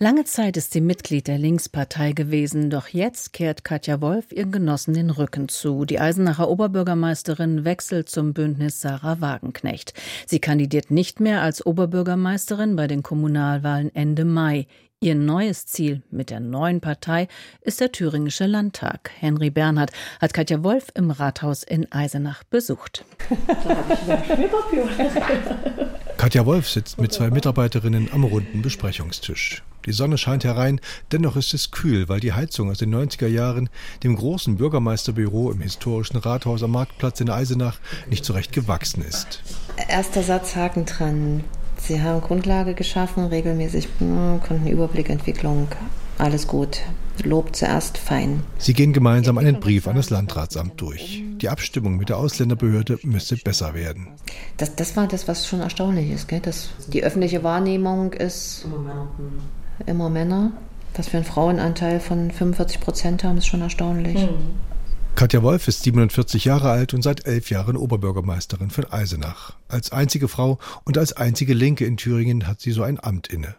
Lange Zeit ist sie Mitglied der Linkspartei gewesen, doch jetzt kehrt Katja Wolf ihren Genossen den Rücken zu. Die Eisenacher Oberbürgermeisterin wechselt zum Bündnis Sarah Wagenknecht. Sie kandidiert nicht mehr als Oberbürgermeisterin bei den Kommunalwahlen Ende Mai. Ihr neues Ziel mit der neuen Partei ist der Thüringische Landtag. Henry Bernhard hat Katja Wolf im Rathaus in Eisenach besucht. Katja Wolf sitzt mit zwei Mitarbeiterinnen am runden Besprechungstisch. Die Sonne scheint herein, dennoch ist es kühl, weil die Heizung aus den 90er Jahren dem großen Bürgermeisterbüro im historischen Rathaus am Marktplatz in Eisenach nicht so recht gewachsen ist. Erster Satz Haken dran. Sie haben Grundlage geschaffen, regelmäßig hm, Kundenüberblickentwicklung, alles gut. Lob zuerst fein. Sie gehen gemeinsam einen Brief an das Landratsamt durch. Die Abstimmung mit der Ausländerbehörde müsste besser werden. Das, das war das, was schon erstaunlich ist. Gell? Das, die öffentliche Wahrnehmung ist immer Männer. Immer Männer. Dass wir einen Frauenanteil von 45 Prozent haben, ist schon erstaunlich. Mhm. Katja Wolf ist 47 Jahre alt und seit elf Jahren Oberbürgermeisterin von Eisenach. Als einzige Frau und als einzige Linke in Thüringen hat sie so ein Amt inne.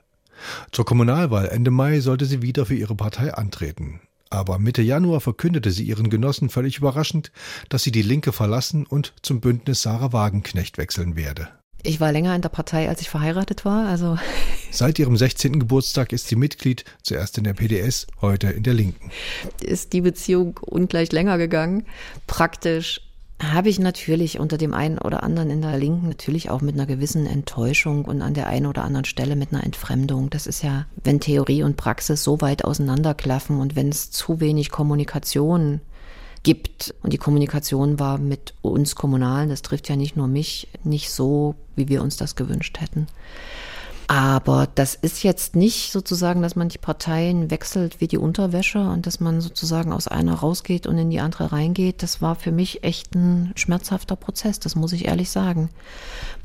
Zur Kommunalwahl Ende Mai sollte sie wieder für ihre Partei antreten. Aber Mitte Januar verkündete sie ihren Genossen völlig überraschend, dass sie die Linke verlassen und zum Bündnis Sarah Wagenknecht wechseln werde. Ich war länger in der Partei, als ich verheiratet war. Also Seit ihrem 16. Geburtstag ist sie Mitglied, zuerst in der PDS, heute in der Linken. Ist die Beziehung ungleich länger gegangen. Praktisch habe ich natürlich unter dem einen oder anderen in der Linken natürlich auch mit einer gewissen Enttäuschung und an der einen oder anderen Stelle mit einer Entfremdung. Das ist ja, wenn Theorie und Praxis so weit auseinanderklaffen und wenn es zu wenig Kommunikation gibt. Und die Kommunikation war mit uns Kommunalen, das trifft ja nicht nur mich, nicht so, wie wir uns das gewünscht hätten. Aber das ist jetzt nicht sozusagen, dass man die Parteien wechselt wie die Unterwäsche und dass man sozusagen aus einer rausgeht und in die andere reingeht. Das war für mich echt ein schmerzhafter Prozess, das muss ich ehrlich sagen.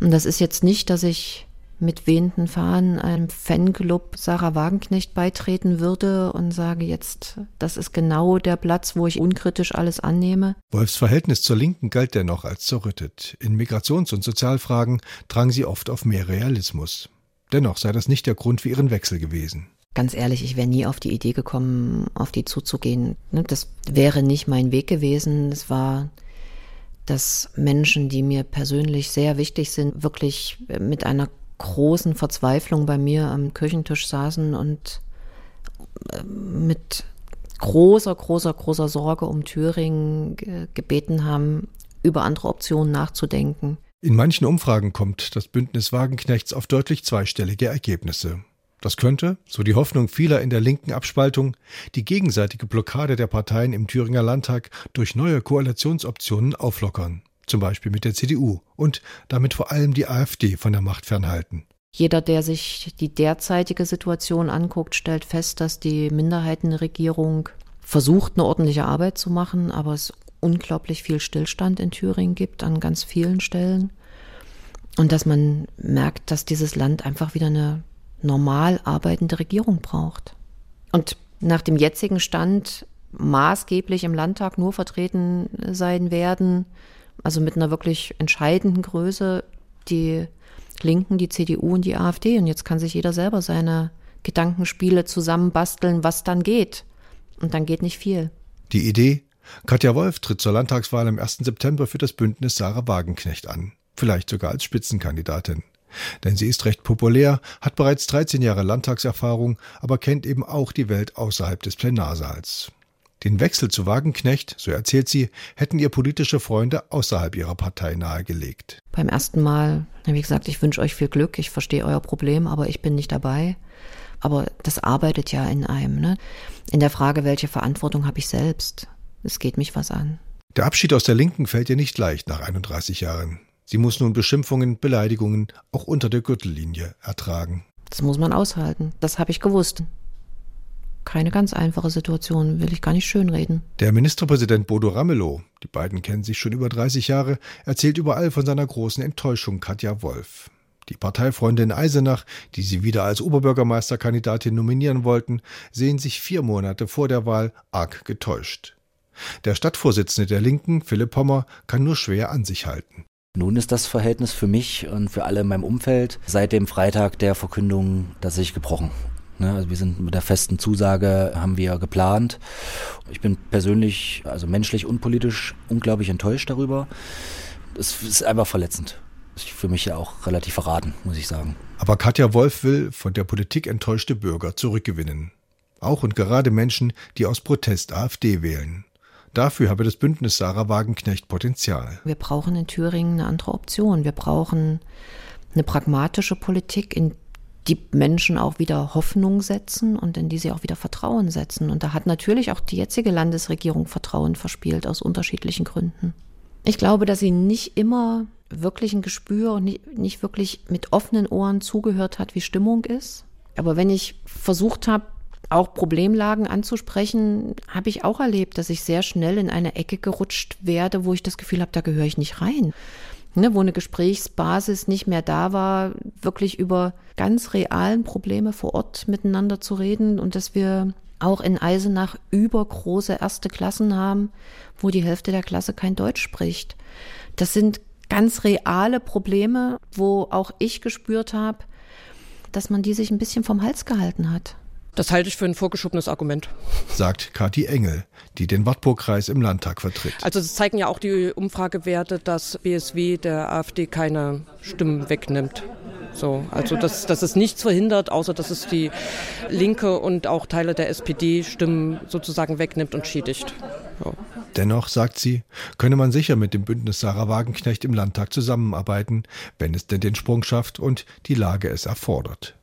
Und das ist jetzt nicht, dass ich mit wehenden Fahnen einem Fanclub Sarah Wagenknecht beitreten würde und sage jetzt, das ist genau der Platz, wo ich unkritisch alles annehme. Wolfs Verhältnis zur Linken galt dennoch als zerrüttet. In Migrations- und Sozialfragen drang sie oft auf mehr Realismus. Dennoch sei das nicht der Grund für ihren Wechsel gewesen. Ganz ehrlich, ich wäre nie auf die Idee gekommen, auf die zuzugehen. Ne, das wäre nicht mein Weg gewesen. Es war dass Menschen, die mir persönlich sehr wichtig sind, wirklich mit einer großen Verzweiflung bei mir am Küchentisch saßen und äh, mit großer, großer, großer Sorge um Thüringen gebeten haben, über andere Optionen nachzudenken. In manchen Umfragen kommt das Bündnis Wagenknechts auf deutlich zweistellige Ergebnisse. Das könnte, so die Hoffnung vieler in der linken Abspaltung, die gegenseitige Blockade der Parteien im Thüringer Landtag durch neue Koalitionsoptionen auflockern zum Beispiel mit der CDU und damit vor allem die AfD von der Macht fernhalten. Jeder, der sich die derzeitige Situation anguckt, stellt fest, dass die Minderheitenregierung versucht, eine ordentliche Arbeit zu machen, aber es unglaublich viel Stillstand in Thüringen gibt an ganz vielen Stellen. Und dass man merkt, dass dieses Land einfach wieder eine normal arbeitende Regierung braucht. Und nach dem jetzigen Stand maßgeblich im Landtag nur vertreten sein werden also mit einer wirklich entscheidenden Größe, die Linken, die CDU und die AfD. Und jetzt kann sich jeder selber seine Gedankenspiele zusammenbasteln, was dann geht. Und dann geht nicht viel. Die Idee? Katja Wolf tritt zur Landtagswahl am 1. September für das Bündnis Sarah Wagenknecht an. Vielleicht sogar als Spitzenkandidatin. Denn sie ist recht populär, hat bereits 13 Jahre Landtagserfahrung, aber kennt eben auch die Welt außerhalb des Plenarsaals. Den Wechsel zu Wagenknecht, so erzählt sie, hätten ihr politische Freunde außerhalb ihrer Partei nahegelegt. Beim ersten Mal ich gesagt, ich wünsche euch viel Glück, ich verstehe euer Problem, aber ich bin nicht dabei. Aber das arbeitet ja in einem. Ne? In der Frage, welche Verantwortung habe ich selbst? Es geht mich was an. Der Abschied aus der Linken fällt ihr nicht leicht nach 31 Jahren. Sie muss nun Beschimpfungen, Beleidigungen auch unter der Gürtellinie ertragen. Das muss man aushalten. Das habe ich gewusst keine ganz einfache Situation, will ich gar nicht schönreden. Der Ministerpräsident Bodo Ramelow, die beiden kennen sich schon über 30 Jahre, erzählt überall von seiner großen Enttäuschung Katja Wolf. Die Parteifreunde in Eisenach, die sie wieder als Oberbürgermeisterkandidatin nominieren wollten, sehen sich vier Monate vor der Wahl arg getäuscht. Der Stadtvorsitzende der Linken, Philipp Pommer, kann nur schwer an sich halten. Nun ist das Verhältnis für mich und für alle in meinem Umfeld seit dem Freitag der Verkündung tatsächlich gebrochen. Ne, also wir sind mit der festen Zusage, haben wir geplant. Ich bin persönlich, also menschlich und politisch unglaublich enttäuscht darüber. Es ist einfach verletzend. Das ist für mich ja auch relativ verraten, muss ich sagen. Aber Katja Wolf will von der Politik enttäuschte Bürger zurückgewinnen. Auch und gerade Menschen, die aus Protest AfD wählen. Dafür habe das Bündnis Sarah Wagenknecht Potenzial. Wir brauchen in Thüringen eine andere Option. Wir brauchen eine pragmatische Politik, in die Menschen auch wieder Hoffnung setzen und in die sie auch wieder Vertrauen setzen. Und da hat natürlich auch die jetzige Landesregierung Vertrauen verspielt aus unterschiedlichen Gründen. Ich glaube, dass sie nicht immer wirklich ein Gespür und nicht, nicht wirklich mit offenen Ohren zugehört hat, wie Stimmung ist. Aber wenn ich versucht habe, auch Problemlagen anzusprechen, habe ich auch erlebt, dass ich sehr schnell in eine Ecke gerutscht werde, wo ich das Gefühl habe, da gehöre ich nicht rein. Ne, wo eine Gesprächsbasis nicht mehr da war, wirklich über ganz realen Probleme vor Ort miteinander zu reden und dass wir auch in Eisenach übergroße erste Klassen haben, wo die Hälfte der Klasse kein Deutsch spricht. Das sind ganz reale Probleme, wo auch ich gespürt habe, dass man die sich ein bisschen vom Hals gehalten hat. Das halte ich für ein vorgeschobenes Argument. Sagt Kathi Engel, die den Wartburg-Kreis im Landtag vertritt. Also es zeigen ja auch die Umfragewerte, dass BSW der AfD keine Stimmen wegnimmt. So, also dass, dass es nichts verhindert, außer dass es die Linke und auch Teile der SPD Stimmen sozusagen wegnimmt und schädigt. Ja. Dennoch, sagt sie, könne man sicher mit dem Bündnis Sarah Wagenknecht im Landtag zusammenarbeiten, wenn es denn den Sprung schafft und die Lage es erfordert.